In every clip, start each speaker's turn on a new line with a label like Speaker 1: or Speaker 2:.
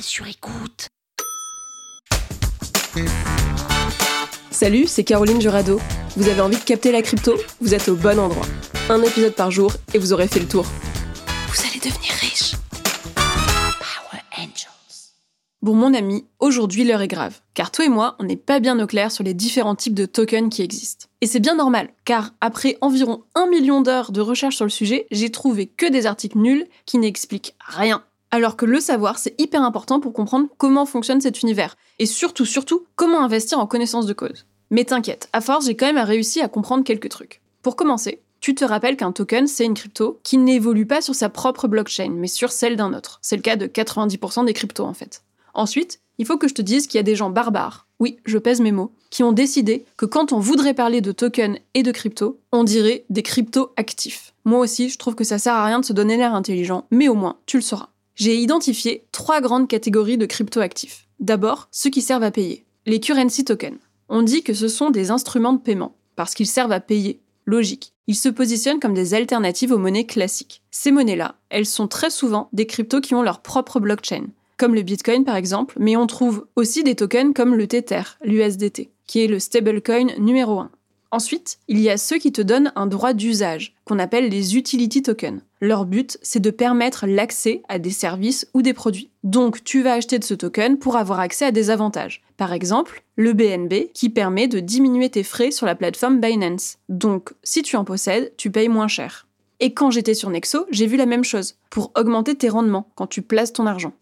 Speaker 1: Sur écoute.
Speaker 2: Salut, c'est Caroline Jurado. Vous avez envie de capter la crypto? Vous êtes au bon endroit. Un épisode par jour et vous aurez fait le tour.
Speaker 1: Vous allez devenir riche. Power Angels.
Speaker 2: Bon mon ami, aujourd'hui l'heure est grave, car toi et moi, on n'est pas bien au clair sur les différents types de tokens qui existent. Et c'est bien normal, car après environ un million d'heures de recherche sur le sujet, j'ai trouvé que des articles nuls qui n'expliquent rien. Alors que le savoir, c'est hyper important pour comprendre comment fonctionne cet univers, et surtout, surtout, comment investir en connaissance de cause. Mais t'inquiète, à force, j'ai quand même réussi à comprendre quelques trucs. Pour commencer, tu te rappelles qu'un token, c'est une crypto qui n'évolue pas sur sa propre blockchain, mais sur celle d'un autre. C'est le cas de 90% des cryptos en fait. Ensuite, il faut que je te dise qu'il y a des gens barbares, oui, je pèse mes mots, qui ont décidé que quand on voudrait parler de tokens et de crypto, on dirait des cryptos actifs. Moi aussi, je trouve que ça sert à rien de se donner l'air intelligent, mais au moins, tu le sauras. J'ai identifié trois grandes catégories de crypto-actifs. D'abord, ceux qui servent à payer. Les currency tokens. On dit que ce sont des instruments de paiement, parce qu'ils servent à payer. Logique. Ils se positionnent comme des alternatives aux monnaies classiques. Ces monnaies-là, elles sont très souvent des cryptos qui ont leur propre blockchain, comme le Bitcoin par exemple, mais on trouve aussi des tokens comme le Tether, l'USDT, qui est le stablecoin numéro 1. Ensuite, il y a ceux qui te donnent un droit d'usage, qu'on appelle les utility tokens. Leur but, c'est de permettre l'accès à des services ou des produits. Donc, tu vas acheter de ce token pour avoir accès à des avantages. Par exemple, le BNB qui permet de diminuer tes frais sur la plateforme Binance. Donc, si tu en possèdes, tu payes moins cher. Et quand j'étais sur Nexo, j'ai vu la même chose, pour augmenter tes rendements quand tu places ton argent.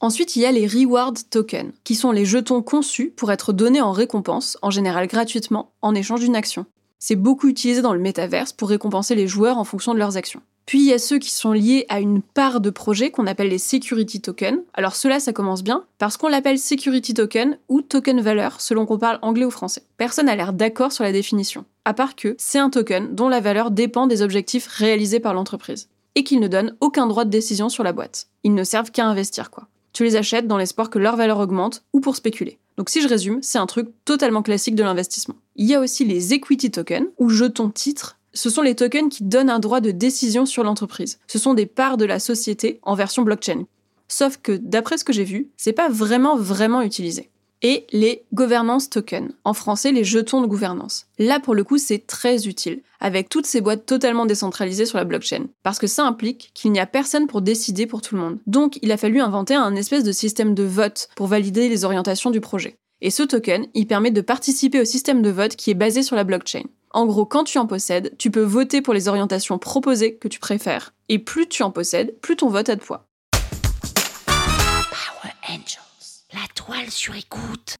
Speaker 2: Ensuite, il y a les reward tokens, qui sont les jetons conçus pour être donnés en récompense, en général gratuitement, en échange d'une action. C'est beaucoup utilisé dans le métaverse pour récompenser les joueurs en fonction de leurs actions. Puis il y a ceux qui sont liés à une part de projet qu'on appelle les security tokens. Alors cela, ça commence bien parce qu'on l'appelle security token ou token valeur selon qu'on parle anglais ou français. Personne n'a l'air d'accord sur la définition, à part que c'est un token dont la valeur dépend des objectifs réalisés par l'entreprise et qu'ils ne donnent aucun droit de décision sur la boîte. Ils ne servent qu'à investir quoi. Tu les achètes dans l'espoir que leur valeur augmente ou pour spéculer. Donc si je résume, c'est un truc totalement classique de l'investissement. Il y a aussi les equity tokens ou jetons titres ce sont les tokens qui donnent un droit de décision sur l'entreprise. Ce sont des parts de la société en version blockchain. Sauf que, d'après ce que j'ai vu, c'est pas vraiment vraiment utilisé. Et les governance tokens, en français les jetons de gouvernance. Là pour le coup c'est très utile, avec toutes ces boîtes totalement décentralisées sur la blockchain, parce que ça implique qu'il n'y a personne pour décider pour tout le monde. Donc il a fallu inventer un espèce de système de vote pour valider les orientations du projet. Et ce token, il permet de participer au système de vote qui est basé sur la blockchain. En gros, quand tu en possèdes, tu peux voter pour les orientations proposées que tu préfères. Et plus tu en possèdes, plus ton vote a de poids.
Speaker 1: Toile sur écoute.